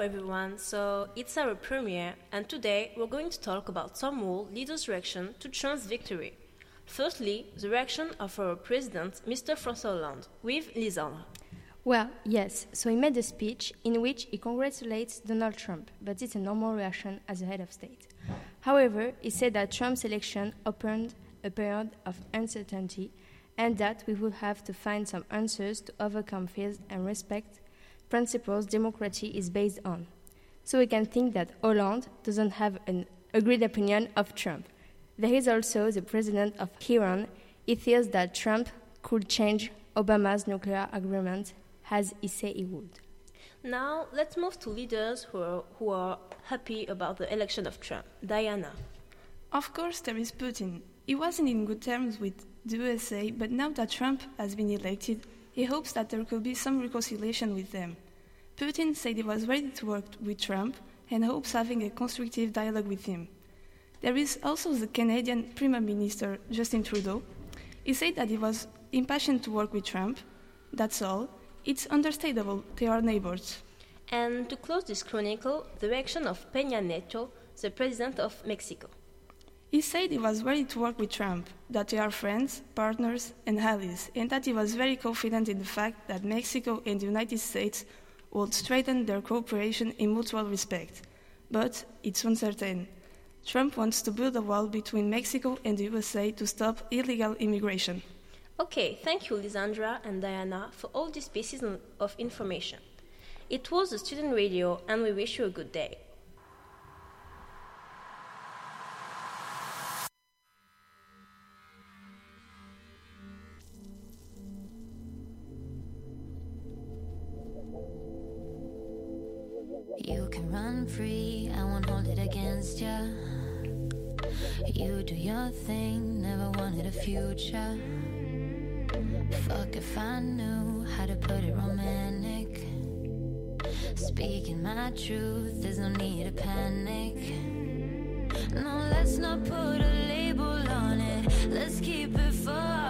Hello everyone, so it's our premiere, and today we're going to talk about some world leaders' reaction to Trump's victory. Firstly, the reaction of our president, Mr. François Hollande, with Lisandre. Well, yes, so he made a speech in which he congratulates Donald Trump, but it's a normal reaction as a head of state. However, he said that Trump's election opened a period of uncertainty and that we would have to find some answers to overcome fears and respect principles democracy is based on. So we can think that Hollande doesn't have an agreed opinion of Trump. There is also the president of Iran. He feels that Trump could change Obama's nuclear agreement as he said he would. Now let's move to leaders who are, who are happy about the election of Trump. Diana. Of course, there is Putin. He wasn't in good terms with the USA, but now that Trump has been elected, he hopes that there could be some reconciliation with them. Putin said he was ready to work with Trump and hopes having a constructive dialogue with him. There is also the Canadian Prime Minister Justin Trudeau. He said that he was impatient to work with Trump. That's all. It's understandable, they are neighbors. And to close this chronicle, the reaction of Peña Nieto, the president of Mexico. He said he was ready to work with Trump, that they are friends, partners, and allies, and that he was very confident in the fact that Mexico and the United States would strengthen their cooperation in mutual respect. But it's uncertain. Trump wants to build a wall between Mexico and the USA to stop illegal immigration. Okay, thank you, Lisandra and Diana, for all these pieces of information. It was a student radio, and we wish you a good day. You can run free, I won't hold it against ya. You do your thing, never wanted a future. Fuck if I knew how to put it romantic. Speaking my truth, there's no need to panic. No, let's not put a label on it. Let's keep it fun.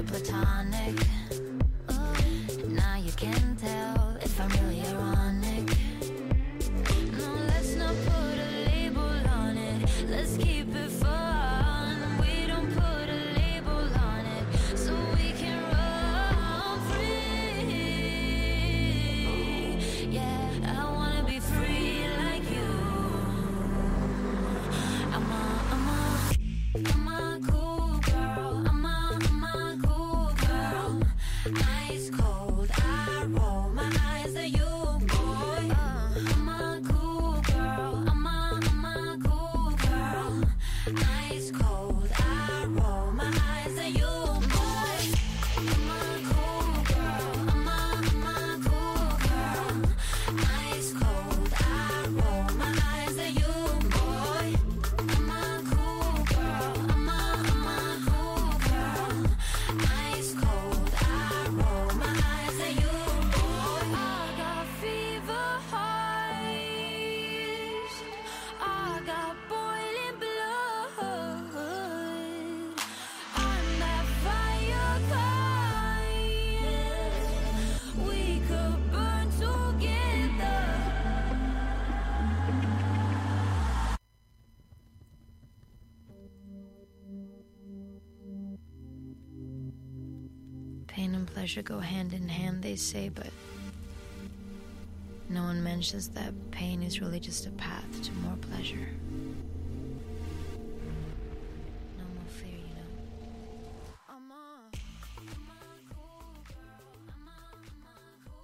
keep platonic. Now you can tell if I'm really ironic. No, let's not put a label on it. Let's keep Pain and pleasure go hand in hand, they say, but no one mentions that pain is really just a path to more pleasure.